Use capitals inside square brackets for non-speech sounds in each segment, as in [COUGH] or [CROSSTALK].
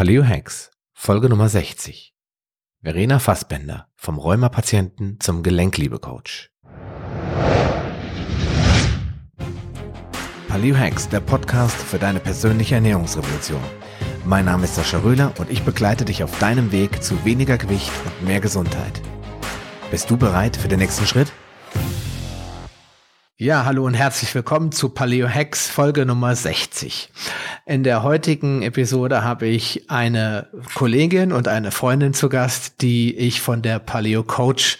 Paleo Hacks, Folge Nummer 60. Verena Fassbender, vom Rheumapatienten zum Gelenkliebe-Coach. Paleo Hacks, der Podcast für deine persönliche Ernährungsrevolution. Mein Name ist Sascha Röhler und ich begleite dich auf deinem Weg zu weniger Gewicht und mehr Gesundheit. Bist du bereit für den nächsten Schritt? Ja, hallo und herzlich willkommen zu Paleo Hacks Folge Nummer 60. In der heutigen Episode habe ich eine Kollegin und eine Freundin zu Gast, die ich von der Paleo Coach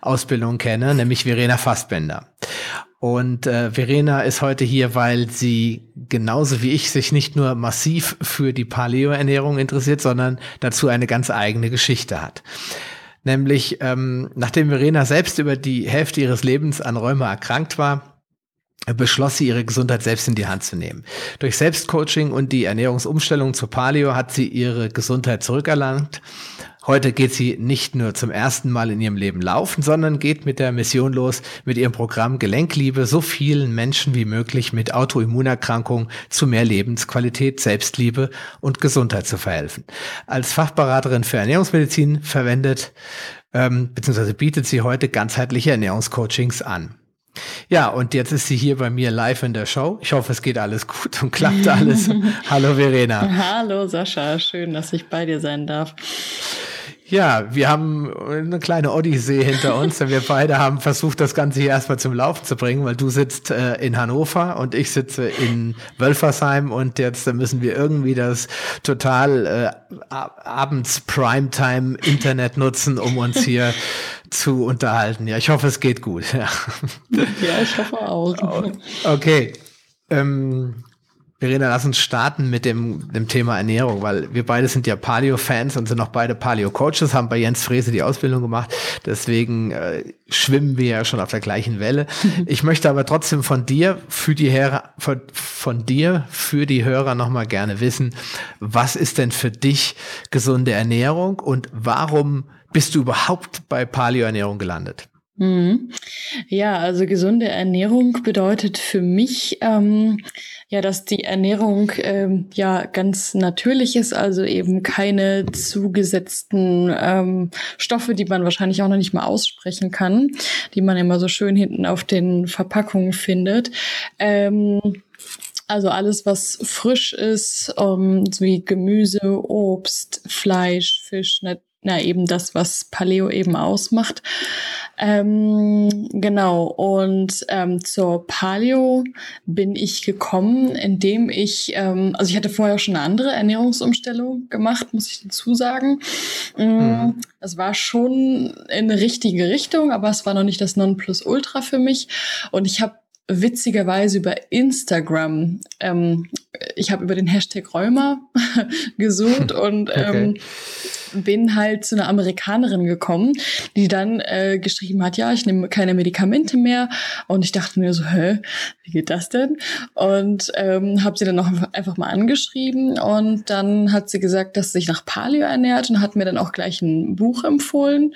Ausbildung kenne, nämlich Verena Fassbender. Und äh, Verena ist heute hier, weil sie genauso wie ich sich nicht nur massiv für die Paleo-Ernährung interessiert, sondern dazu eine ganz eigene Geschichte hat. Nämlich, ähm, nachdem Verena selbst über die Hälfte ihres Lebens an Rheuma erkrankt war, beschloss sie, ihre Gesundheit selbst in die Hand zu nehmen. Durch Selbstcoaching und die Ernährungsumstellung zur Paleo hat sie ihre Gesundheit zurückerlangt. Heute geht sie nicht nur zum ersten Mal in ihrem Leben laufen, sondern geht mit der Mission los, mit ihrem Programm Gelenkliebe so vielen Menschen wie möglich mit Autoimmunerkrankungen zu mehr Lebensqualität, Selbstliebe und Gesundheit zu verhelfen. Als Fachberaterin für Ernährungsmedizin verwendet ähm, bzw. bietet sie heute ganzheitliche Ernährungscoachings an. Ja, und jetzt ist sie hier bei mir live in der Show. Ich hoffe, es geht alles gut und klappt [LAUGHS] alles. Hallo Verena. Hallo Sascha, schön, dass ich bei dir sein darf. Ja, wir haben eine kleine Odyssee hinter uns, denn wir beide haben versucht, das Ganze hier erstmal zum Laufen zu bringen, weil du sitzt äh, in Hannover und ich sitze in Wölfersheim und jetzt müssen wir irgendwie das total äh, abends Primetime Internet nutzen, um uns hier [LAUGHS] zu unterhalten. Ja, ich hoffe, es geht gut. Ja, ja ich hoffe auch. Okay. Ähm, Verena, lass uns starten mit dem, dem Thema Ernährung, weil wir beide sind ja Paleo-Fans und sind auch beide Paleo-Coaches, haben bei Jens Frese die Ausbildung gemacht. Deswegen äh, schwimmen wir ja schon auf der gleichen Welle. [LAUGHS] Ich möchte aber trotzdem von dir für die Hörer, von, von dir für die Hörer nochmal gerne wissen, was ist denn für dich gesunde Ernährung und warum bist du überhaupt bei Paleo-Ernährung gelandet? Mhm. Ja, also gesunde Ernährung bedeutet für mich ähm, ja, dass die Ernährung ähm, ja ganz natürlich ist, also eben keine zugesetzten ähm, Stoffe, die man wahrscheinlich auch noch nicht mal aussprechen kann, die man immer so schön hinten auf den Verpackungen findet. Ähm, also alles, was frisch ist, um, so wie Gemüse, Obst, Fleisch, Fisch, na eben das, was Paleo eben ausmacht. Ähm, genau, und ähm, zur Paleo bin ich gekommen, indem ich, ähm, also ich hatte vorher schon eine andere Ernährungsumstellung gemacht, muss ich dazu sagen. Mm, mhm. Es war schon in eine richtige Richtung, aber es war noch nicht das Nonplusultra für mich. Und ich habe witzigerweise über Instagram. Ähm, ich habe über den Hashtag Rheuma [LAUGHS] gesucht und ähm, bin halt zu einer Amerikanerin gekommen, die dann äh, geschrieben hat, ja, ich nehme keine Medikamente mehr. Und ich dachte mir so, hä, wie geht das denn? Und ähm, habe sie dann noch einfach mal angeschrieben und dann hat sie gesagt, dass sie sich nach Paleo ernährt und hat mir dann auch gleich ein Buch empfohlen.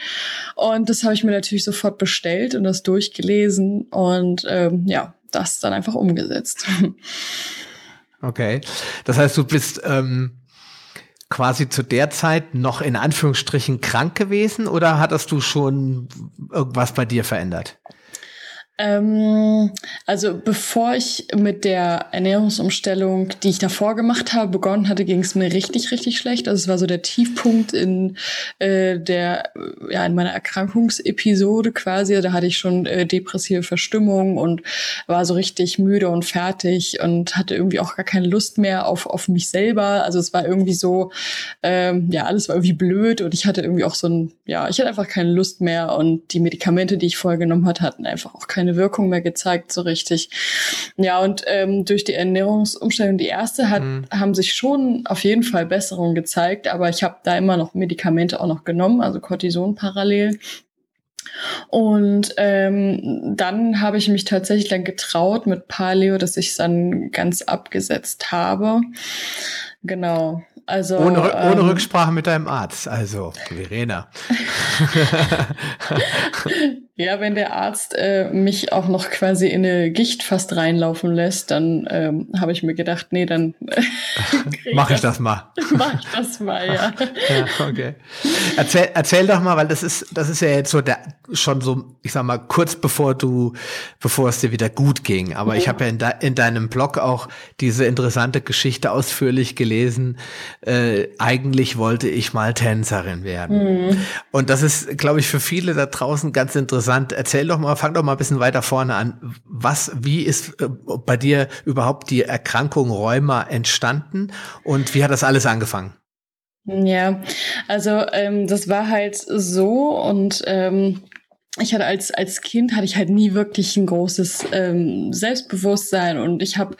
Und das habe ich mir natürlich sofort bestellt und das durchgelesen und ähm, ja, das dann einfach umgesetzt. [LAUGHS] Okay. Das heißt, du bist ähm, quasi zu der Zeit noch in Anführungsstrichen krank gewesen oder hattest du schon irgendwas bei dir verändert? Ähm, also bevor ich mit der Ernährungsumstellung, die ich davor gemacht habe, begonnen hatte, ging es mir richtig, richtig schlecht. Also es war so der Tiefpunkt in äh, der, ja, in meiner Erkrankungsepisode quasi. Da hatte ich schon äh, depressive Verstimmung und war so richtig müde und fertig und hatte irgendwie auch gar keine Lust mehr auf, auf mich selber. Also es war irgendwie so, ähm, ja, alles war irgendwie blöd und ich hatte irgendwie auch so ein, ja, ich hatte einfach keine Lust mehr und die Medikamente, die ich vorher genommen hatte, hatten einfach auch keine keine Wirkung mehr gezeigt, so richtig. Ja, und ähm, durch die Ernährungsumstellung, die erste, hat, mhm. haben sich schon auf jeden Fall Besserungen gezeigt, aber ich habe da immer noch Medikamente auch noch genommen, also Cortison parallel. Und ähm, dann habe ich mich tatsächlich dann getraut mit Paleo, dass ich es dann ganz abgesetzt habe. Genau. Also, ohne, ohne ähm, Rücksprache mit deinem Arzt, also Verena. [LAUGHS] [LAUGHS] Ja, wenn der Arzt äh, mich auch noch quasi in eine Gicht fast reinlaufen lässt, dann ähm, habe ich mir gedacht, nee, dann [LAUGHS] äh, mache ich das mal. [LAUGHS] Mach ich das mal, ja. [LAUGHS] ja okay. Erzähl, erzähl doch mal, weil das ist, das ist ja jetzt so der schon so, ich sag mal, kurz bevor du, bevor es dir wieder gut ging. Aber ja. ich habe ja in, de, in deinem Blog auch diese interessante Geschichte ausführlich gelesen. Äh, eigentlich wollte ich mal Tänzerin werden. Mhm. Und das ist, glaube ich, für viele da draußen ganz interessant interessant. Erzähl doch mal, fang doch mal ein bisschen weiter vorne an. Was, wie ist äh, bei dir überhaupt die Erkrankung Rheuma entstanden und wie hat das alles angefangen? Ja, also ähm, das war halt so und ähm, ich hatte als als Kind hatte ich halt nie wirklich ein großes ähm, Selbstbewusstsein und ich habe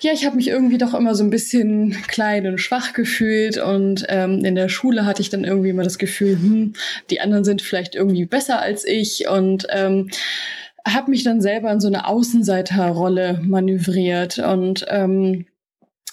ja ich habe mich irgendwie doch immer so ein bisschen klein und schwach gefühlt und ähm, in der Schule hatte ich dann irgendwie immer das Gefühl hm, die anderen sind vielleicht irgendwie besser als ich und ähm, habe mich dann selber in so eine Außenseiterrolle manövriert und ähm,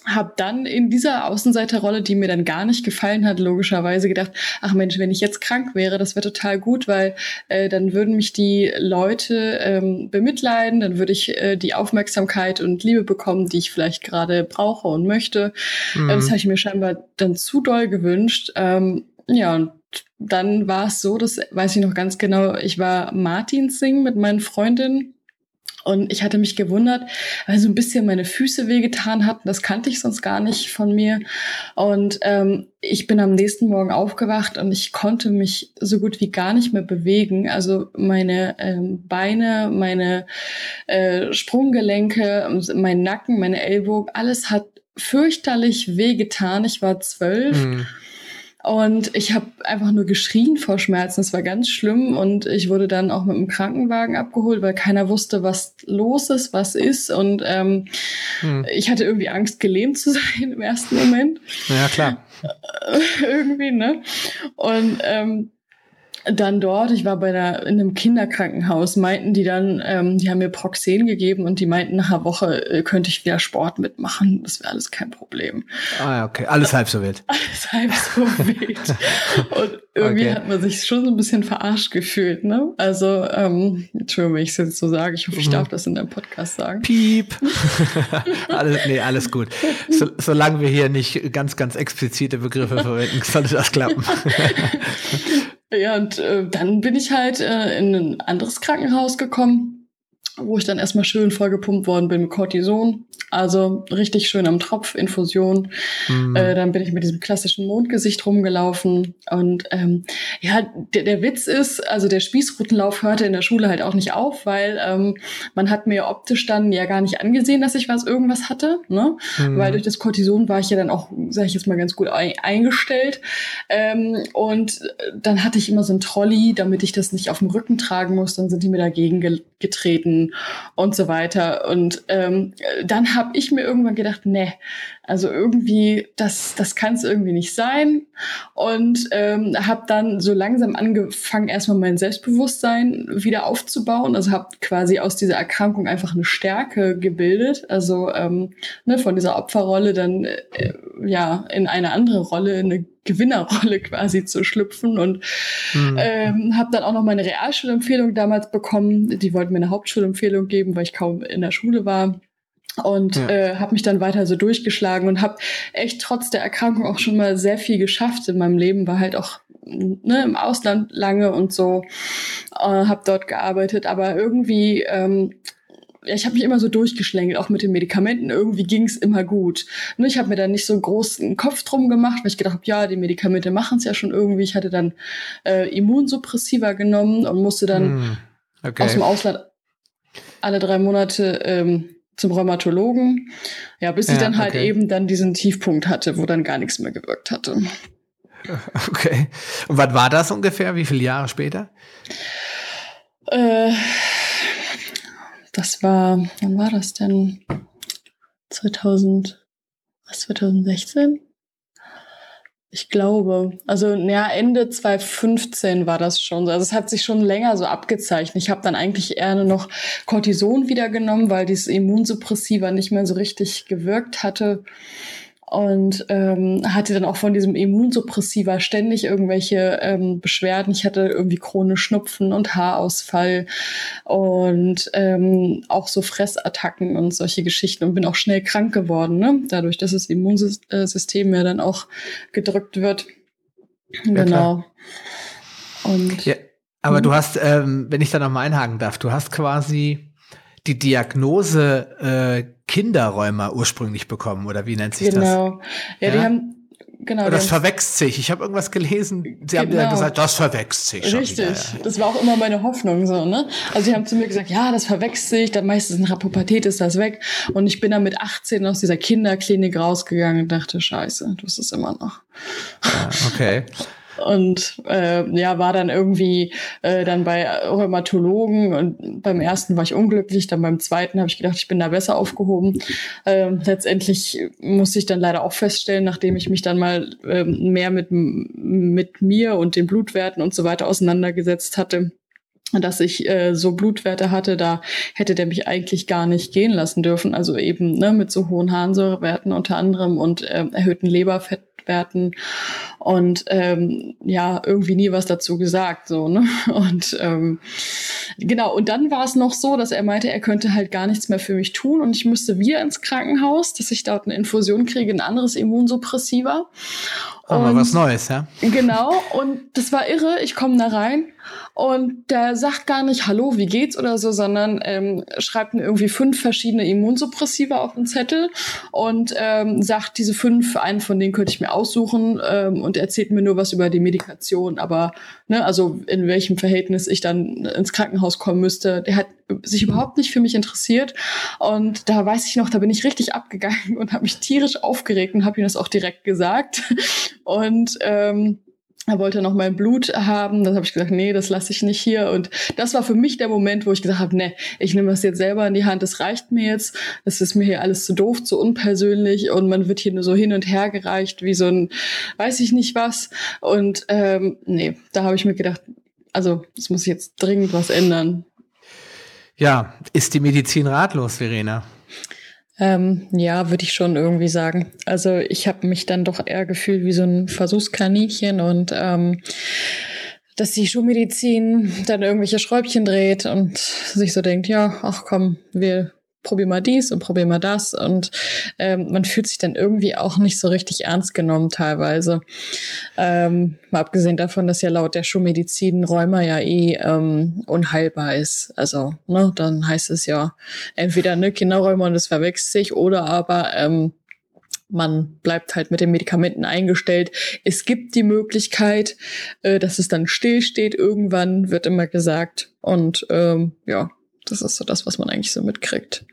habe dann in dieser Außenseiterrolle, die mir dann gar nicht gefallen hat, logischerweise gedacht, ach Mensch, wenn ich jetzt krank wäre, das wäre total gut, weil äh, dann würden mich die Leute ähm, bemitleiden, dann würde ich äh, die Aufmerksamkeit und Liebe bekommen, die ich vielleicht gerade brauche und möchte. Mhm. Äh, das habe ich mir scheinbar dann zu doll gewünscht. Ähm, ja, und dann war es so, das weiß ich noch ganz genau, ich war Martin Sing mit meinen Freundinnen und ich hatte mich gewundert, weil so ein bisschen meine Füße wehgetan hatten. Das kannte ich sonst gar nicht von mir. Und ähm, ich bin am nächsten Morgen aufgewacht und ich konnte mich so gut wie gar nicht mehr bewegen. Also meine ähm, Beine, meine äh, Sprunggelenke, mein Nacken, meine Ellbogen, alles hat fürchterlich wehgetan. Ich war zwölf. Mhm. Und ich habe einfach nur geschrien vor Schmerzen. Es war ganz schlimm. Und ich wurde dann auch mit dem Krankenwagen abgeholt, weil keiner wusste, was los ist, was ist. Und ähm, hm. ich hatte irgendwie Angst, gelähmt zu [LAUGHS] sein im ersten Moment. Ja, klar. irgendwie, ne? Und ähm, dann dort, ich war bei der, in einem Kinderkrankenhaus, meinten die dann, ähm, die haben mir Proxen gegeben und die meinten, nach einer Woche äh, könnte ich wieder Sport mitmachen. Das wäre alles kein Problem. Ah, okay. Alles halb so wild. [LAUGHS] Alles halb so wild. und irgendwie okay. hat man sich schon so ein bisschen verarscht gefühlt, ne? Also, ähm, Entschuldigung, wenn ich es jetzt so sage. Ich hoffe, ich mhm. darf das in deinem Podcast sagen. Piep. [LAUGHS] alles, nee, alles gut. So, solange wir hier nicht ganz, ganz explizite Begriffe verwenden, sollte das klappen. [LAUGHS] Ja, und äh, dann bin ich halt äh, in ein anderes Krankenhaus gekommen, wo ich dann erstmal schön vollgepumpt worden bin mit Cortison. Also richtig schön am Tropf, Infusion. Mhm. Äh, dann bin ich mit diesem klassischen Mondgesicht rumgelaufen. Und ähm, ja, der, der Witz ist, also der Spießrutenlauf hörte in der Schule halt auch nicht auf, weil ähm, man hat mir optisch dann ja gar nicht angesehen, dass ich was irgendwas hatte. Ne? Mhm. Weil durch das Cortison war ich ja dann auch, sage ich jetzt mal ganz gut eingestellt. Ähm, und dann hatte ich immer so ein Trolley, damit ich das nicht auf dem Rücken tragen muss. Dann sind die mir dagegen ge getreten und so weiter. Und ähm, dann habe ich mir irgendwann gedacht, ne, also irgendwie, das, das kann es irgendwie nicht sein. Und ähm, habe dann so langsam angefangen, erstmal mein Selbstbewusstsein wieder aufzubauen. Also habe quasi aus dieser Erkrankung einfach eine Stärke gebildet. Also ähm, ne, von dieser Opferrolle dann äh, ja in eine andere Rolle, eine Gewinnerrolle [LAUGHS] quasi zu schlüpfen und mhm. ähm, habe dann auch noch meine Realschulempfehlung damals bekommen. Die wollten mir eine Hauptschulempfehlung geben, weil ich kaum in der Schule war und ja. äh, habe mich dann weiter so durchgeschlagen und habe echt trotz der Erkrankung auch schon mal sehr viel geschafft in meinem Leben, war halt auch ne, im Ausland lange und so, äh, habe dort gearbeitet, aber irgendwie ähm, ja, ich habe mich immer so durchgeschlängelt, auch mit den Medikamenten. Irgendwie ging's immer gut. Ne, ich habe mir dann nicht so einen großen Kopf drum gemacht, weil ich gedacht habe, ja, die Medikamente machen's ja schon irgendwie. Ich hatte dann äh, Immunsuppressiva genommen und musste dann hm, okay. aus dem Ausland alle drei Monate ähm, zum Rheumatologen. Ja, bis ich dann halt okay. eben dann diesen Tiefpunkt hatte, wo dann gar nichts mehr gewirkt hatte. [LAUGHS] Okay. Und was war das ungefähr? Wie viele Jahre später? Äh, das war, wann war das denn? 2000, was, 2016? Ich glaube, also ja, Ende 2015 war das schon. Also es hat sich schon länger so abgezeichnet. Ich habe dann eigentlich eher noch Cortison wieder genommen, weil dieses Immunsuppressiva nicht mehr so richtig gewirkt hatte. Und ähm, hatte dann auch von diesem Immunsuppressiva ständig irgendwelche ähm, Beschwerden. Ich hatte irgendwie chronisch Schnupfen und Haarausfall und ähm, auch so Fressattacken und solche Geschichten und bin auch schnell krank geworden, ne? dadurch, dass das Immunsystem ja dann auch gedrückt wird. Ja, genau. Und, ja, aber du mhm. hast, ähm, wenn ich da nochmal einhaken darf, du hast quasi die Diagnose äh, Kinderräumer ursprünglich bekommen, oder wie nennt sich genau. das? Genau. Ja, ja, die haben Genau, das verwechselt sich. Ich habe irgendwas gelesen. Sie genau. haben ja gesagt, das verwechselt sich. Richtig. Wieder, ja. Das war auch immer meine Hoffnung so, ne? Also sie haben zu mir gesagt, ja, das verwechselt sich, dann meistens in Rapubertät ist das weg. Und ich bin dann mit 18 aus dieser Kinderklinik rausgegangen und dachte, scheiße, du bist es immer noch. Ja, okay. [LAUGHS] und äh, ja, war dann irgendwie äh, dann bei Rheumatologen und beim ersten war ich unglücklich, dann beim zweiten habe ich gedacht, ich bin da besser aufgehoben. Äh, letztendlich musste ich dann leider auch feststellen, nachdem ich mich dann mal äh, mehr mit, mit mir und den Blutwerten und so weiter auseinandergesetzt hatte, dass ich äh, so Blutwerte hatte, da hätte der mich eigentlich gar nicht gehen lassen dürfen. Also eben ne, mit so hohen Harnsäurewerten unter anderem und äh, erhöhten Leberfett Experten und ähm, ja, irgendwie nie was dazu gesagt. so ne? [LAUGHS] Und ähm, genau, und dann war es noch so, dass er meinte, er könnte halt gar nichts mehr für mich tun und ich müsste wieder ins Krankenhaus, dass ich dort eine Infusion kriege, ein anderes Immunsuppressiva. Aber was Neues, ja? Genau, und das war irre. Ich komme da rein und der sagt gar nicht Hallo, wie geht's oder so, sondern ähm, schreibt mir irgendwie fünf verschiedene Immunsuppressiva auf den Zettel und ähm, sagt diese fünf, einen von denen könnte ich mir aussuchen ähm, und erzählt mir nur was über die Medikation, aber ne, also in welchem Verhältnis ich dann ins Krankenhaus kommen müsste. Der hat sich überhaupt nicht für mich interessiert und da weiß ich noch, da bin ich richtig abgegangen und habe mich tierisch aufgeregt und habe ihm das auch direkt gesagt und ähm, er wollte noch mein Blut haben. Dann habe ich gesagt, nee, das lasse ich nicht hier. Und das war für mich der Moment, wo ich gesagt habe, nee, ich nehme das jetzt selber in die Hand. Das reicht mir jetzt. Das ist mir hier alles zu doof, zu unpersönlich und man wird hier nur so hin und her gereicht wie so ein, weiß ich nicht was. Und ähm, nee, da habe ich mir gedacht, also es muss jetzt dringend was ändern. Ja, ist die Medizin ratlos, Verena? Ähm, ja, würde ich schon irgendwie sagen. Also ich habe mich dann doch eher gefühlt wie so ein Versuchskaninchen und ähm, dass die Schulmedizin dann irgendwelche Schräubchen dreht und sich so denkt, ja, ach komm, wir probier mal dies und probier mal das. Und ähm, man fühlt sich dann irgendwie auch nicht so richtig ernst genommen teilweise. Ähm, mal abgesehen davon, dass ja laut der Schulmedizin Rheuma ja eh ähm, unheilbar ist. Also, ne, dann heißt es ja entweder ne Kinderrheuma und es verwechselt sich oder aber ähm, man bleibt halt mit den Medikamenten eingestellt. Es gibt die Möglichkeit, äh, dass es dann stillsteht. Irgendwann wird immer gesagt. Und ähm, ja, das ist so das, was man eigentlich so mitkriegt.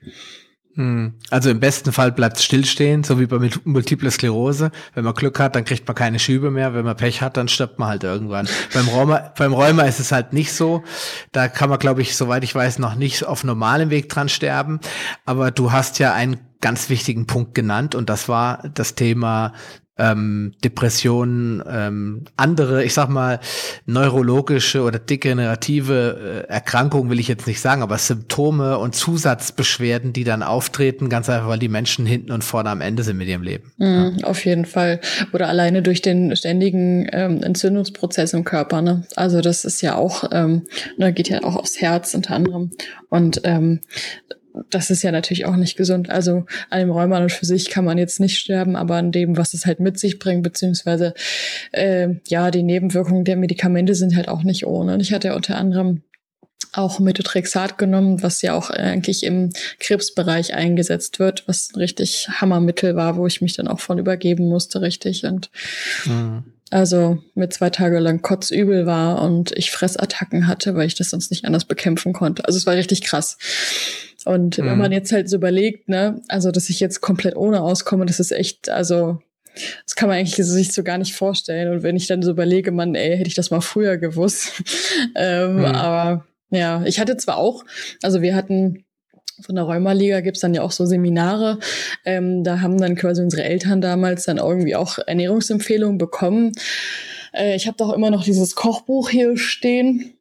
Hm. Also im besten Fall bleibt es stillstehen, so wie bei Multiple Sklerose. Wenn man Glück hat, dann kriegt man keine Schübe mehr. Wenn man Pech hat, dann stirbt man halt irgendwann. beim, Rheuma, beim Rheuma ist es halt nicht so. Da kann man, glaube ich, soweit ich weiß, noch nicht auf normalem Weg dran sterben. Aber du hast ja einen ganz wichtigen Punkt genannt und das war das Thema ähm, Depressionen, ähm, andere, ich sag mal, neurologische oder degenerative äh, Erkrankungen will ich jetzt nicht sagen, aber Symptome und Zusatzbeschwerden, die dann auftreten, ganz einfach, weil die Menschen hinten und vorne am Ende sind mit ihrem Leben. Mhm, ja. Auf jeden Fall. Oder alleine durch den ständigen ähm, Entzündungsprozess im Körper. Ne? Also das ist ja auch, ähm, ne, geht ja auch aufs Herz unter anderem. Und ähm, das ist ja natürlich auch nicht gesund. Also an dem Rheuma und für sich kann man jetzt nicht sterben, aber an dem, was es halt mit sich bringt, beziehungsweise äh, ja, die Nebenwirkungen der Medikamente sind halt auch nicht ohne. Und ich hatte ja unter anderem auch Methotrexat genommen, was ja auch eigentlich im Krebsbereich eingesetzt wird, was ein richtig Hammermittel war, wo ich mich dann auch von übergeben musste, richtig. Und mhm. Also mit zwei Tage lang kotzübel war und ich Fressattacken hatte, weil ich das sonst nicht anders bekämpfen konnte. Also es war richtig krass. Und mhm. wenn man jetzt halt so überlegt, ne, also dass ich jetzt komplett ohne auskomme, das ist echt, also das kann man eigentlich sich so gar nicht vorstellen. Und wenn ich dann so überlege, man, ey, hätte ich das mal früher gewusst. [LAUGHS] ähm, mhm. Aber ja, ich hatte zwar auch, also wir hatten von der Rheumaliga gibt's dann ja auch so Seminare. Ähm, da haben dann quasi unsere Eltern damals dann irgendwie auch Ernährungsempfehlungen bekommen. Äh, ich habe doch immer noch dieses Kochbuch hier stehen.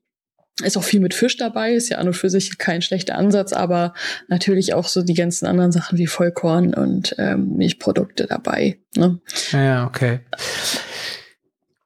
Ist auch viel mit Fisch dabei, ist ja an und für sich kein schlechter Ansatz, aber natürlich auch so die ganzen anderen Sachen wie Vollkorn und ähm, Milchprodukte dabei. Ne? Ja, okay.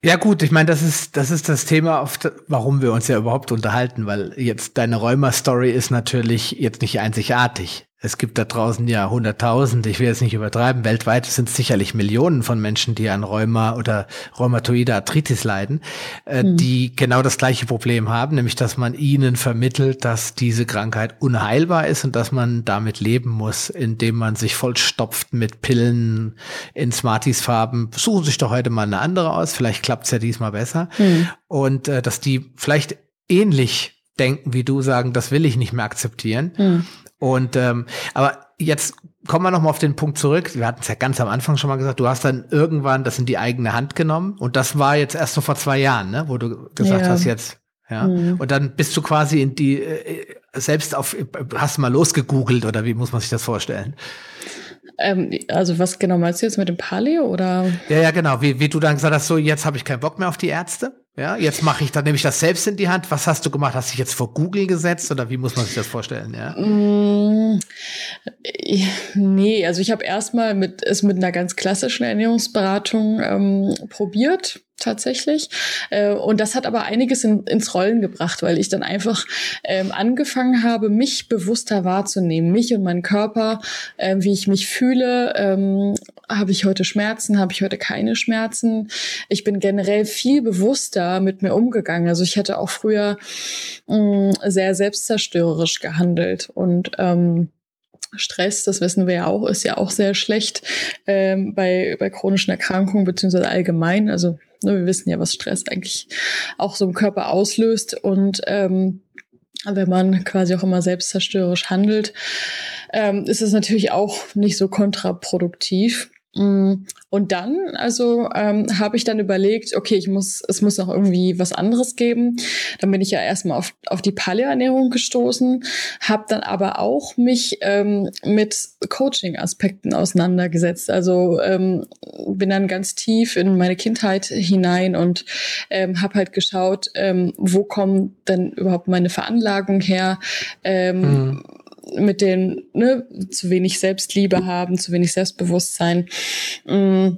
Ja gut, ich meine, das ist das ist das Thema, auf warum wir uns ja überhaupt unterhalten, weil jetzt deine Rheuma-Story ist natürlich jetzt nicht einzigartig. Es gibt da draußen ja hunderttausend, ich will jetzt nicht übertreiben, weltweit sind es sicherlich Millionen von Menschen, die an Rheuma oder rheumatoide Arthritis leiden, äh, mhm. die genau das gleiche Problem haben, nämlich dass man ihnen vermittelt, dass diese Krankheit unheilbar ist und dass man damit leben muss, indem man sich vollstopft mit Pillen in Smarties-Farben. Suchen sich doch heute mal eine andere aus, vielleicht klappt es ja diesmal besser. Mhm. Und äh, dass die vielleicht ähnlich denken wie du, sagen, das will ich nicht mehr akzeptieren. Mhm und ähm, aber jetzt kommen wir noch mal auf den Punkt zurück. Wir hatten es ja ganz am Anfang schon mal gesagt. Du hast dann irgendwann das in die eigene Hand genommen und das war jetzt erst so vor zwei Jahren, ne, wo du gesagt ja. hast jetzt. Ja. Mhm. Und dann bist du quasi in die äh, selbst auf hast mal losgegoogelt oder wie muss man sich das vorstellen? Ähm, also was genau meinst du jetzt mit dem Paleo oder? Ja, ja, genau. Wie, wie du dann gesagt hast, so jetzt habe ich keinen Bock mehr auf die Ärzte. Ja, jetzt mache ich dann nämlich das selbst in die Hand. Was hast du gemacht? Hast du dich jetzt vor Google gesetzt oder wie muss man sich das vorstellen? Ja. Mm, nee, also ich habe erstmal mit es mit einer ganz klassischen Ernährungsberatung ähm, probiert tatsächlich. Äh, und das hat aber einiges in, ins Rollen gebracht, weil ich dann einfach ähm, angefangen habe, mich bewusster wahrzunehmen, mich und meinen Körper, äh, wie ich mich fühle. Ähm, habe ich heute Schmerzen? Habe ich heute keine Schmerzen? Ich bin generell viel bewusster mit mir umgegangen. Also ich hätte auch früher mh, mm, sehr selbstzerstörerisch gehandelt und ähm, Stress, das wissen wir ja auch, ist ja auch sehr schlecht ähm, bei, bei chronischen Erkrankungen beziehungsweise allgemein. Also wir wissen ja, was Stress eigentlich auch so im Körper auslöst. Und ähm, wenn man quasi auch immer selbstzerstörerisch handelt, ähm, ist es natürlich auch nicht so kontraproduktiv. Mm, und dann, also ähm, habe ich dann überlegt, okay, ich muss, es muss noch irgendwie was anderes geben. Dann bin ich ja erstmal auf, auf die Paleo-Ernährung gestoßen, habe dann aber auch mich ähm, mit Coaching-Aspekten auseinandergesetzt. Also ähm, bin dann ganz tief in meine Kindheit hinein und ähm, habe halt geschaut, ähm, wo kommen denn überhaupt meine Veranlagungen her. Ähm, mhm mit den ne, zu wenig Selbstliebe haben, zu wenig Selbstbewusstsein. Mm,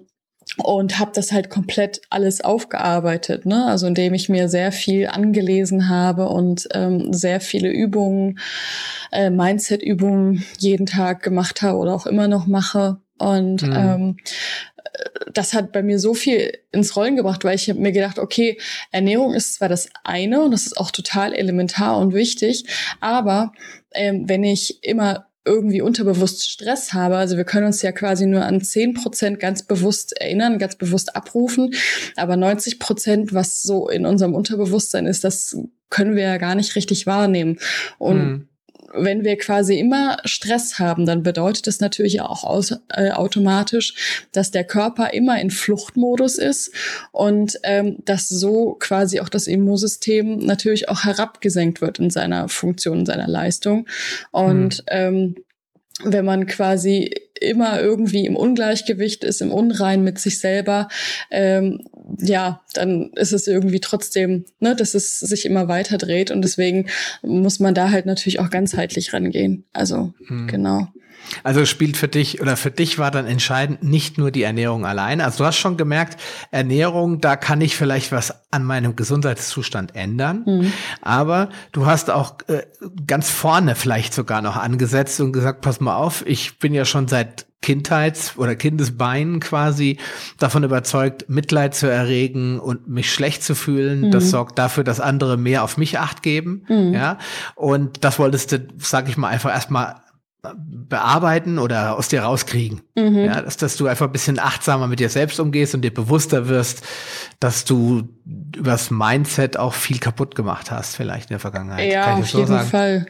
und habe das halt komplett alles aufgearbeitet, ne? Also indem ich mir sehr viel angelesen habe und ähm, sehr viele Übungen, äh, Mindset-Übungen jeden Tag gemacht habe oder auch immer noch mache. Und mhm. ähm, das hat bei mir so viel ins Rollen gebracht, weil ich habe mir gedacht, okay, Ernährung ist zwar das eine und das ist auch total elementar und wichtig, aber ähm, wenn ich immer irgendwie unterbewusst Stress habe. Also wir können uns ja quasi nur an zehn Prozent ganz bewusst erinnern, ganz bewusst abrufen. Aber 90 Prozent, was so in unserem Unterbewusstsein ist, das können wir ja gar nicht richtig wahrnehmen. Und mhm wenn wir quasi immer Stress haben, dann bedeutet das natürlich auch aus, äh, automatisch, dass der Körper immer in Fluchtmodus ist und ähm, dass so quasi auch das Immunsystem natürlich auch herabgesenkt wird in seiner Funktion, in seiner Leistung. Und mhm. ähm, wenn man quasi immer irgendwie im Ungleichgewicht ist, im Unrein mit sich selber, ähm, ja, dann ist es irgendwie trotzdem, ne, dass es sich immer weiter dreht und deswegen muss man da halt natürlich auch ganzheitlich rangehen. Also hm. genau. Also spielt für dich oder für dich war dann entscheidend nicht nur die Ernährung allein. Also du hast schon gemerkt, Ernährung, da kann ich vielleicht was an meinem Gesundheitszustand ändern. Mhm. Aber du hast auch äh, ganz vorne vielleicht sogar noch angesetzt und gesagt, pass mal auf, ich bin ja schon seit Kindheits- oder Kindesbeinen quasi davon überzeugt, Mitleid zu erregen und mich schlecht zu fühlen. Mhm. Das sorgt dafür, dass andere mehr auf mich acht geben. Mhm. Ja. Und das wolltest du, sag ich mal, einfach erstmal bearbeiten oder aus dir rauskriegen. Mhm. Ja, dass, dass du einfach ein bisschen achtsamer mit dir selbst umgehst und dir bewusster wirst, dass du übers Mindset auch viel kaputt gemacht hast, vielleicht in der Vergangenheit. Ja, auf jeden sagen? Fall.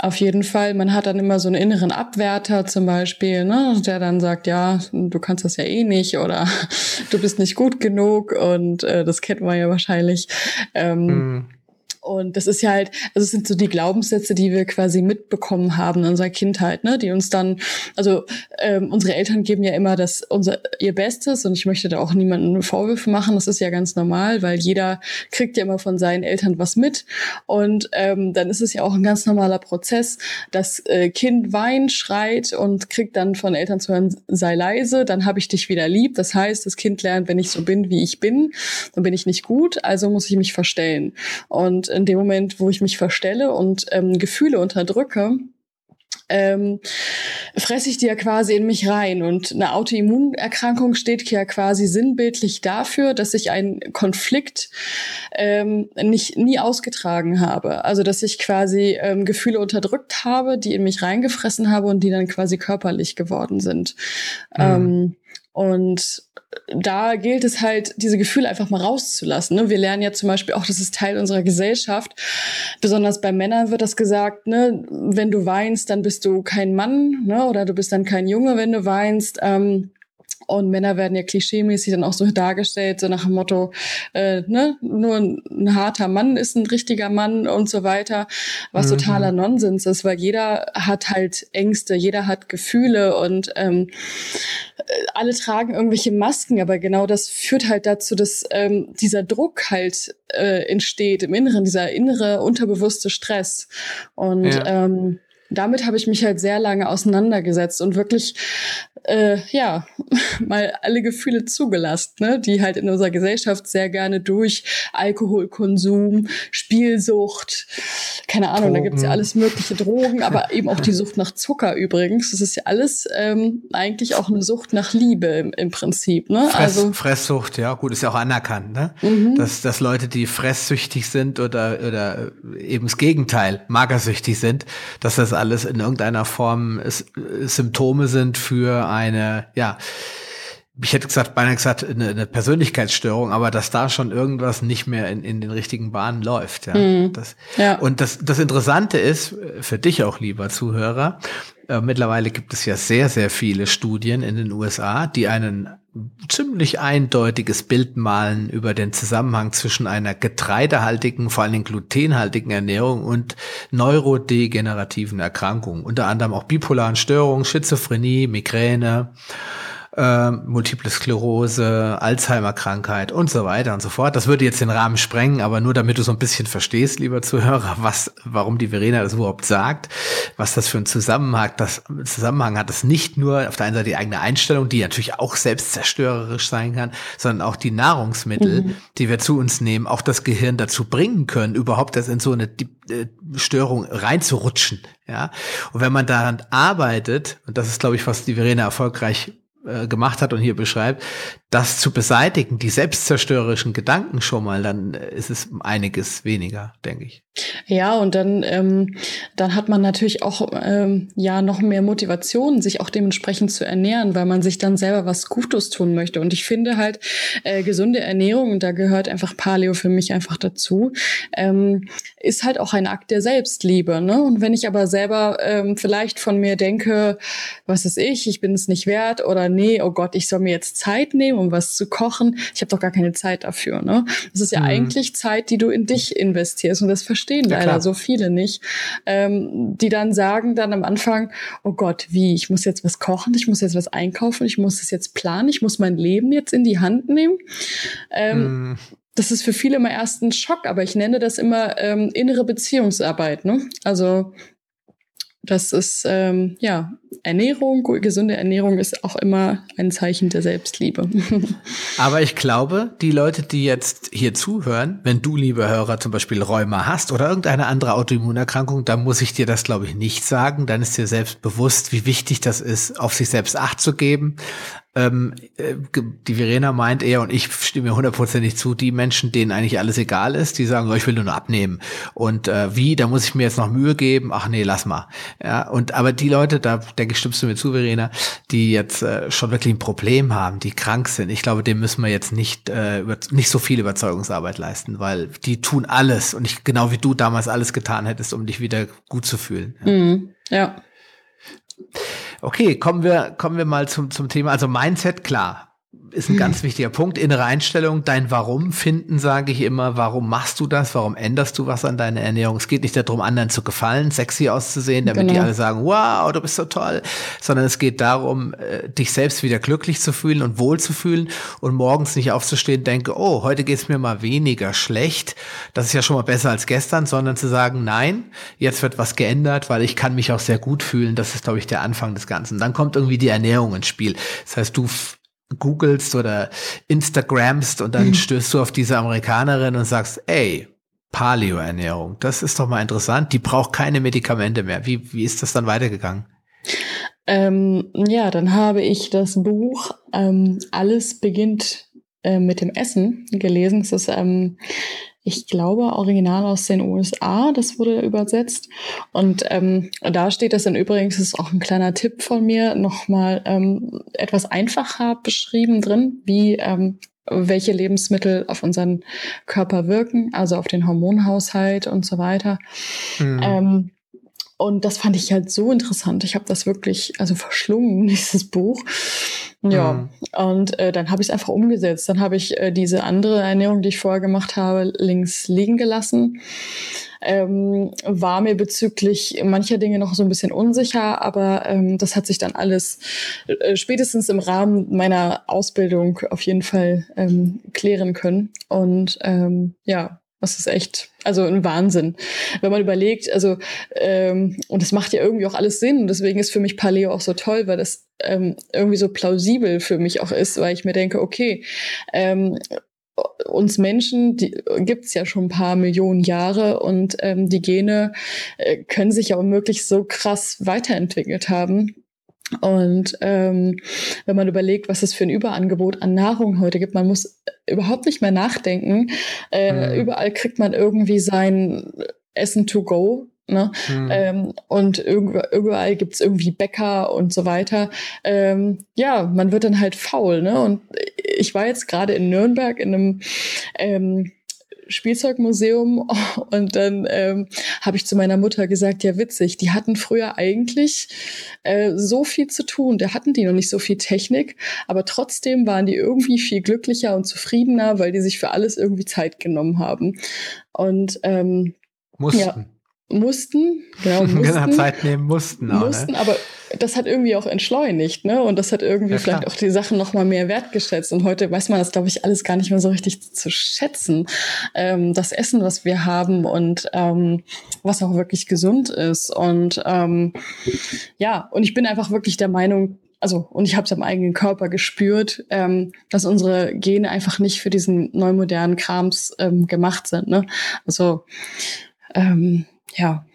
Auf jeden Fall. Man hat dann immer so einen inneren Abwärter zum Beispiel, ne, der dann sagt, ja, du kannst das ja eh nicht oder [LAUGHS] du bist nicht gut genug und äh, das kennt man ja wahrscheinlich. Ähm, mhm. Und das ist ja halt, also es sind so die Glaubenssätze, die wir quasi mitbekommen haben in unserer Kindheit, ne, die uns dann, also ähm, unsere Eltern geben ja immer das unser ihr Bestes und ich möchte da auch niemanden Vorwürfe machen. Das ist ja ganz normal, weil jeder kriegt ja immer von seinen Eltern was mit und ähm, dann ist es ja auch ein ganz normaler Prozess. Das äh, Kind weint, schreit und kriegt dann von Eltern zu hören, sei leise, dann habe ich dich wieder lieb. Das heißt, das Kind lernt, wenn ich so bin, wie ich bin, dann bin ich nicht gut, also muss ich mich verstellen. Und in dem Moment, wo ich mich verstelle und ähm, Gefühle unterdrücke, ähm, fresse ich die ja quasi in mich rein. Und eine Autoimmunerkrankung steht ja quasi sinnbildlich dafür, dass ich einen Konflikt ähm, nicht nie ausgetragen habe. Also dass ich quasi ähm, Gefühle unterdrückt habe, die in mich reingefressen habe und die dann quasi körperlich geworden sind. Mhm. Ähm, und da gilt es halt, diese Gefühle einfach mal rauszulassen. Ne? Wir lernen ja zum Beispiel auch, das ist Teil unserer Gesellschaft. Besonders bei Männern wird das gesagt, ne? wenn du weinst, dann bist du kein Mann ne? oder du bist dann kein Junge, wenn du weinst. Ähm, und Männer werden ja klischeemäßig dann auch so dargestellt, so nach dem Motto, äh, ne, nur ein, ein harter Mann ist ein richtiger Mann und so weiter, was mhm. totaler Nonsens ist, weil jeder hat halt Ängste, jeder hat Gefühle und ähm, alle tragen irgendwelche Masken, aber genau das führt halt dazu, dass ähm, dieser Druck halt äh, entsteht im Inneren, dieser innere unterbewusste Stress. Und ja. ähm, damit habe ich mich halt sehr lange auseinandergesetzt und wirklich äh, ja [LAUGHS] mal alle Gefühle zugelassen, ne, die halt in unserer Gesellschaft sehr gerne durch Alkoholkonsum, Spielsucht, keine Ahnung, Drogen. da gibt's ja alles mögliche Drogen, aber eben auch die Sucht nach Zucker übrigens. Das ist ja alles ähm, eigentlich auch eine Sucht nach Liebe im, im Prinzip. Ne? Fress, also Fresssucht, ja gut, ist ja auch anerkannt, ne? Mhm. Dass, dass Leute, die fresssüchtig sind oder oder eben das Gegenteil, magersüchtig sind, dass das alles in irgendeiner Form Symptome sind für eine, ja, ich hätte gesagt, beinahe gesagt, eine, eine, Persönlichkeitsstörung, aber dass da schon irgendwas nicht mehr in, in den richtigen Bahnen läuft. Ja. Mhm. Das, ja. Und das, das Interessante ist, für dich auch, lieber Zuhörer, äh, mittlerweile gibt es ja sehr, sehr viele Studien in den USA, die einen ziemlich eindeutiges Bild malen über den Zusammenhang zwischen einer getreidehaltigen, vor allem glutenhaltigen Ernährung und neurodegenerativen Erkrankungen, unter anderem auch bipolaren Störungen, Schizophrenie, Migräne äh, Multiple Sklerose, Alzheimer-Krankheit und so weiter und so fort. Das würde jetzt den Rahmen sprengen, aber nur damit du so ein bisschen verstehst, lieber Zuhörer, was, warum die Verena das überhaupt sagt, was das für ein Zusammenhang, das Zusammenhang hat, das nicht nur auf der einen Seite die eigene Einstellung, die natürlich auch selbstzerstörerisch sein kann, sondern auch die Nahrungsmittel, mhm. die wir zu uns nehmen, auch das Gehirn dazu bringen können, überhaupt das in so eine äh, Störung reinzurutschen. Ja, und wenn man daran arbeitet, und das ist, glaube ich, was die Verena erfolgreich äh, gemacht hat und hier beschreibt, das zu beseitigen, die selbstzerstörerischen Gedanken schon mal, dann ist es einiges weniger, denke ich. Ja, und dann, ähm, dann hat man natürlich auch ähm, ja noch mehr Motivation, sich auch dementsprechend zu ernähren, weil man sich dann selber was Gutes tun möchte. Und ich finde halt äh, gesunde Ernährung, und da gehört einfach Paleo für mich einfach dazu, ähm, ist halt auch ein Akt der Selbstliebe. Ne? Und wenn ich aber selber ähm, vielleicht von mir denke, was ist ich, ich bin es nicht wert oder nee, oh Gott, ich soll mir jetzt Zeit nehmen, um was zu kochen. Ich habe doch gar keine Zeit dafür. Ne? Das ist ja mhm. eigentlich Zeit, die du in dich investierst und das verstehen ja, leider klar. so viele nicht, ähm, die dann sagen dann am Anfang, oh Gott, wie, ich muss jetzt was kochen, ich muss jetzt was einkaufen, ich muss es jetzt planen, ich muss mein Leben jetzt in die Hand nehmen. Ähm, mhm das ist für viele immer erst ein Schock, aber ich nenne das immer ähm, innere Beziehungsarbeit. Ne? Also das ist ähm, ja Ernährung, gesunde Ernährung ist auch immer ein Zeichen der Selbstliebe. [LAUGHS] Aber ich glaube, die Leute, die jetzt hier zuhören, wenn du, liebe Hörer, zum Beispiel Rheuma hast oder irgendeine andere Autoimmunerkrankung, dann muss ich dir das, glaube ich, nicht sagen. Dann ist dir selbst bewusst, wie wichtig das ist, auf sich selbst Acht zu geben, ähm, äh, die Verena meint eher, und ich stimme hundertprozentig zu, die Menschen, denen eigentlich alles egal ist, die sagen, oh, ich will nur noch abnehmen. Und äh, wie, da muss ich mir jetzt noch Mühe geben, ach nee, lass mal. Ja, und aber die Leute, da denke ich, stimmst du mir zu, Verena, die jetzt äh, schon wirklich ein Problem haben, die krank sind, ich glaube, dem müssen wir jetzt nicht, äh, über, nicht so viel Überzeugungsarbeit leisten, weil die tun alles und ich, genau wie du damals alles getan hättest, um dich wieder gut zu fühlen. Ja. Mhm, ja. Okay, kommen wir, kommen wir mal zum, zum Thema. Also Mindset, klar. Ist ein ganz wichtiger Punkt. Innere Einstellung, dein Warum finden, sage ich immer. Warum machst du das? Warum änderst du was an deiner Ernährung? Es geht nicht darum, anderen zu gefallen, sexy auszusehen, damit genau. die alle sagen, wow, du bist so toll, sondern es geht darum, äh, dich selbst wieder glücklich zu fühlen und wohl zu fühlen und morgens nicht aufzustehen, denke, oh, heute geht's mir mal weniger schlecht. Das ist ja schon mal besser als gestern, sondern zu sagen, nein, jetzt wird was geändert, weil ich kann mich auch sehr gut fühlen. Das ist, glaube ich, der Anfang des Ganzen. Dann kommt irgendwie die Ernährung ins Spiel. Das heißt, du googelst oder Instagramst und dann mhm. stößt du auf diese Amerikanerin und sagst, ey, Paleo-Ernährung, das ist doch mal interessant, die braucht keine Medikamente mehr. Wie, wie ist das dann weitergegangen? Ähm, ja, dann habe ich das Buch ähm, Alles beginnt äh, mit dem Essen gelesen. Es ist ähm, ich glaube, original aus den USA. Das wurde übersetzt. Und ähm, da steht das dann übrigens, das ist auch ein kleiner Tipp von mir, nochmal ähm, etwas einfacher beschrieben drin, wie ähm, welche Lebensmittel auf unseren Körper wirken, also auf den Hormonhaushalt und so weiter. Mhm. Ähm, und das fand ich halt so interessant. Ich habe das wirklich, also verschlungen, [LAUGHS] dieses Buch. Ja, mhm. und äh, dann habe ich es einfach umgesetzt. Dann habe ich äh, diese andere Ernährung, die ich vorher gemacht habe, links liegen gelassen. Ähm, war mir bezüglich mancher Dinge noch so ein bisschen unsicher, aber ähm, das hat sich dann alles äh, spätestens im Rahmen meiner Ausbildung auf jeden Fall ähm, klären können. Und ähm, ja, das ist echt, also ein Wahnsinn. Wenn man überlegt, also, ähm, und das macht ja irgendwie auch alles Sinn. Deswegen ist für mich Paleo auch so toll, weil das ähm, irgendwie so plausibel für mich auch ist, weil ich mir denke, okay, ähm, uns Menschen die gibt's ja schon ein paar Millionen Jahre und ähm, die Gene äh, können sich ja unmöglich so krass weiterentwickelt haben. Und ähm, wenn man überlegt, was es für ein Überangebot an Nahrung heute gibt, man muss überhaupt nicht mehr nachdenken. Äh, mhm. Überall kriegt man irgendwie sein Essen to go. Ne? Mhm. Ähm, und überall, gibt's irgendwie Bäcker und so weiter. Ähm, ja, man wird dann halt faul. Ne? Und ich war jetzt gerade in Nürnberg in einem ähm, Spielzeugmuseum [LAUGHS] und dann ähm, habe ich zu meiner Mutter gesagt, ja witzig, die hatten früher eigentlich äh, so viel zu tun, da hatten die noch nicht so viel Technik, aber trotzdem waren die irgendwie viel glücklicher und zufriedener, weil die sich für alles irgendwie Zeit genommen haben. Und ähm, mussten. Ja, mussten, [LAUGHS] genau, mussten, Zeit nehmen mussten, auch, ne? mussten, ne? aber das hat irgendwie auch entschleunigt, ne? Und das hat irgendwie ja, vielleicht auch die Sachen noch mal mehr wertgeschätzt. Und heute weiß man das, glaube ich, alles gar nicht mehr so richtig zu schätzen. Ähm, das Essen, was wir haben und ähm, was auch wirklich gesund ist. Und ähm, ja, und ich bin einfach wirklich der Meinung, also und ich habe es am eigenen Körper gespürt, ähm, dass unsere Gene einfach nicht für diesen neumodernen Krams ähm, gemacht sind. Ne? Also ähm, ja,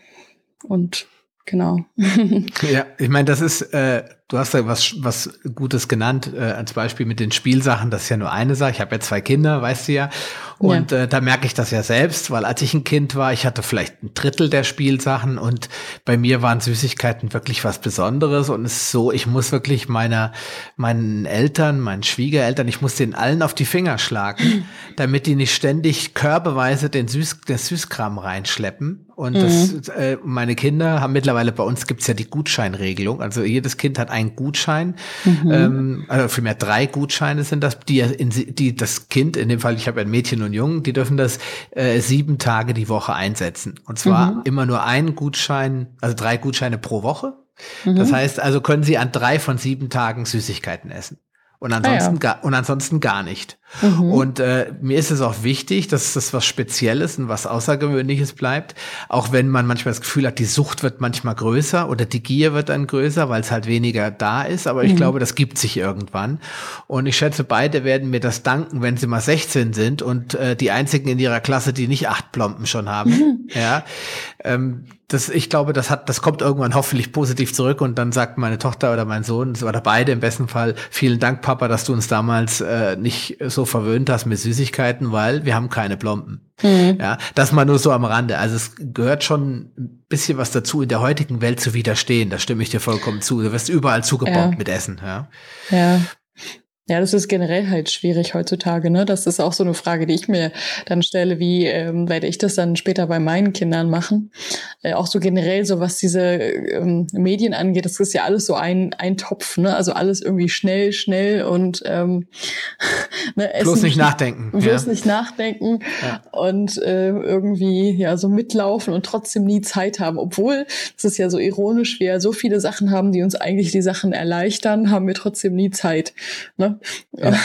und genau. [LAUGHS] ja, ich meine, das ist, äh, du hast da was, was Gutes genannt, äh, als Beispiel mit den Spielsachen, das ist ja nur eine Sache. Ich habe ja zwei Kinder, weißt du ja. Und ja. äh, da merke ich das ja selbst, weil als ich ein Kind war, ich hatte vielleicht ein Drittel der Spielsachen und bei mir waren Süßigkeiten wirklich was Besonderes. Und es ist so, ich muss wirklich meiner, meinen Eltern, meinen Schwiegereltern, ich muss den allen auf die Finger schlagen, [CLEARS THROAT] damit die nicht ständig körbeweise den Süß, den Süßkram reinschleppen. Und mhm. das, äh, meine Kinder haben mittlerweile, bei uns gibt's ja die Gutscheinregelung. Also jedes Kind hat einen Gutschein, mhm. ähm, also vielmehr drei Gutscheine sind das, die, in, die das Kind, in dem Fall, ich habe ein Mädchen und Jungen, die dürfen das äh, sieben Tage die Woche einsetzen. Und zwar mhm. immer nur einen Gutschein, also drei Gutscheine pro Woche. Mhm. Das heißt, also können Sie an drei von sieben Tagen Süßigkeiten essen. Und ansonsten, ah, ja. gar, und ansonsten gar nicht. Mhm. Und äh, mir ist es auch wichtig, dass das was Spezielles und was Außergewöhnliches bleibt. Auch wenn man manchmal das Gefühl hat, die Sucht wird manchmal größer oder die Gier wird dann größer, weil es halt weniger da ist. Aber ich mhm. glaube, das gibt sich irgendwann. Und ich schätze, beide werden mir das danken, wenn sie mal 16 sind und äh, die einzigen in ihrer Klasse, die nicht acht Plomben schon haben. Mhm. Ja. Ähm, das, ich glaube, das hat, das kommt irgendwann hoffentlich positiv zurück und dann sagt meine Tochter oder mein Sohn oder beide im besten Fall, vielen Dank, Papa, dass du uns damals äh, nicht so verwöhnt hast mit Süßigkeiten, weil wir haben keine Plomben. Mhm. Ja, das mal nur so am Rande. Also es gehört schon ein bisschen was dazu, in der heutigen Welt zu widerstehen. Da stimme ich dir vollkommen zu. Du wirst überall zugebombt ja. mit Essen. Ja. ja. Ja, das ist generell halt schwierig heutzutage, ne? Das ist auch so eine Frage, die ich mir dann stelle, wie ähm, werde ich das dann später bei meinen Kindern machen? Äh, auch so generell, so was diese ähm, Medien angeht, das ist ja alles so ein, ein Topf, ne? Also alles irgendwie schnell, schnell und ähm, [LAUGHS] ne, Essen, bloß nicht nachdenken. [LAUGHS] Bloß ja. nicht nachdenken ja. und äh, irgendwie ja so mitlaufen und trotzdem nie Zeit haben. Obwohl, das ist ja so ironisch, wir so viele Sachen haben, die uns eigentlich die Sachen erleichtern, haben wir trotzdem nie Zeit. Ne? Ja. [LAUGHS]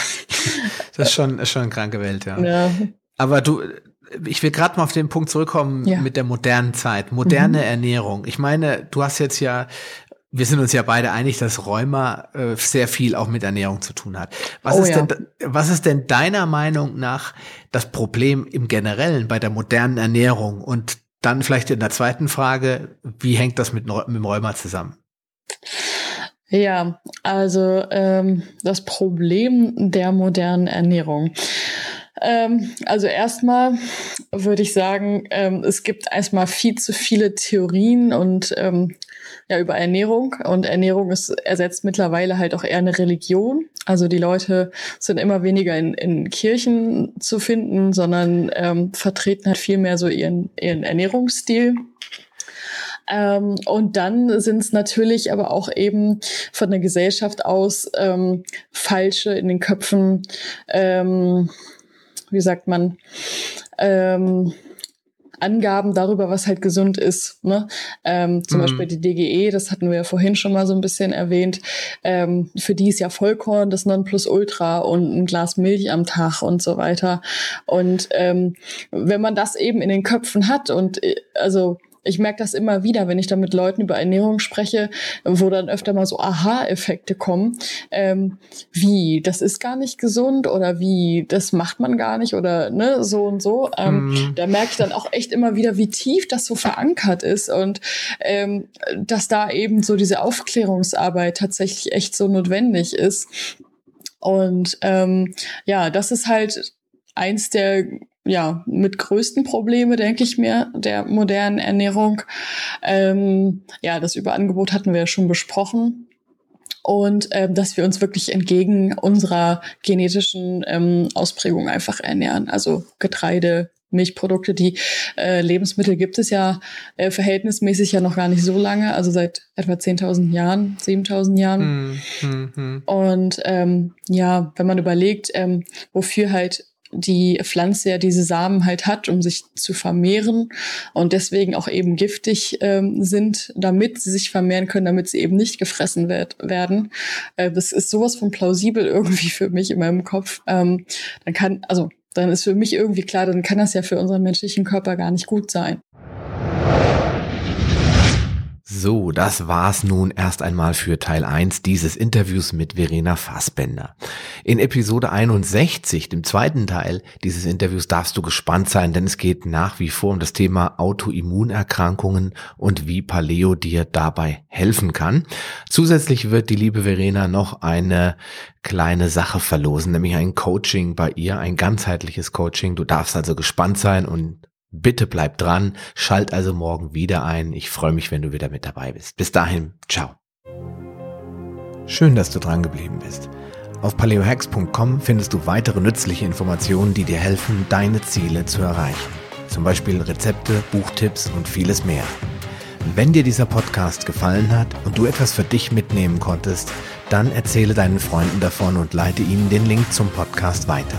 Das ist schon, ist schon eine kranke Welt, ja. ja. Aber du, ich will gerade mal auf den Punkt zurückkommen ja. mit der modernen Zeit, moderne mhm. Ernährung. Ich meine, du hast jetzt ja, wir sind uns ja beide einig, dass Rheuma äh, sehr viel auch mit Ernährung zu tun hat. Was oh, ist ja. denn, was ist denn deiner Meinung nach das Problem im Generellen bei der modernen Ernährung? Und dann vielleicht in der zweiten Frage, wie hängt das mit, mit dem Rheuma zusammen? Ja, also ähm, das Problem der modernen Ernährung. Ähm, also erstmal würde ich sagen, ähm, es gibt erstmal viel zu viele Theorien und ähm, ja über Ernährung und Ernährung ist ersetzt mittlerweile halt auch eher eine Religion. Also die Leute sind immer weniger in, in Kirchen zu finden, sondern ähm, vertreten halt viel mehr so ihren, ihren Ernährungsstil ähm, und dann sind es natürlich aber auch eben von der Gesellschaft aus ähm, falsche in den Köpfen, ähm, wie sagt man, ähm, Angaben darüber, was halt gesund ist. Ne? Ähm, zum mhm. Beispiel die DGE, das hatten wir ja vorhin schon mal so ein bisschen erwähnt. Ähm, für die ist ja Vollkorn das Nonplusultra und ein Glas Milch am Tag und so weiter. Und ähm, wenn man das eben in den Köpfen hat und äh, also ich merke das immer wieder, wenn ich dann mit Leuten über Ernährung spreche, wo dann öfter mal so Aha-Effekte kommen. Ähm, wie, das ist gar nicht gesund oder wie, das macht man gar nicht oder ne, so und so. Ähm, mhm. Da merke ich dann auch echt immer wieder, wie tief das so verankert ist und ähm, dass da eben so diese Aufklärungsarbeit tatsächlich echt so notwendig ist. Und ähm, ja, das ist halt eins der ja, mit größten Probleme, denke ich mir, der modernen Ernährung. Ähm, ja, das Überangebot hatten wir ja schon besprochen. Und ähm, dass wir uns wirklich entgegen unserer genetischen ähm, Ausprägung einfach ernähren. Also Getreide, Milchprodukte, die äh, Lebensmittel gibt es ja äh, verhältnismäßig ja noch gar nicht so lange, also seit etwa 10.000 Jahren, 7.000 Jahren. Mm, mm, mm. Und ähm, ja, wenn man überlegt, ähm, wofür halt die Pflanze ja diese Samen halt hat, um sich zu vermehren und deswegen auch eben giftig ähm, sind, damit sie sich vermehren können, damit sie eben nicht gefressen werd, werden. Äh, das ist sowas von plausibel [LAUGHS] irgendwie für mich in meinem Kopf. Ähm, dann kann, also dann ist für mich irgendwie klar, dann kann das ja für unseren menschlichen Körper gar nicht gut sein. So, das war's nun erst einmal für Teil 1 dieses Interviews mit Verena Fassbender. In Episode 61, dem zweiten Teil dieses Interviews, darfst du gespannt sein, denn es geht nach wie vor um das Thema Autoimmunerkrankungen und wie Paleo dir dabei helfen kann. Zusätzlich wird die liebe Verena noch eine kleine Sache verlosen, nämlich ein Coaching bei ihr, ein ganzheitliches Coaching. Du darfst also gespannt sein und Bitte bleib dran, schalt also morgen wieder ein. Ich freue mich, wenn du wieder mit dabei bist. Bis dahin, ciao. Schön, dass du dran geblieben bist. Auf paleohacks.com findest du weitere nützliche Informationen, die dir helfen, deine Ziele zu erreichen. Zum Beispiel Rezepte, Buchtipps und vieles mehr. Wenn dir dieser Podcast gefallen hat und du etwas für dich mitnehmen konntest, dann erzähle deinen Freunden davon und leite ihnen den Link zum Podcast weiter.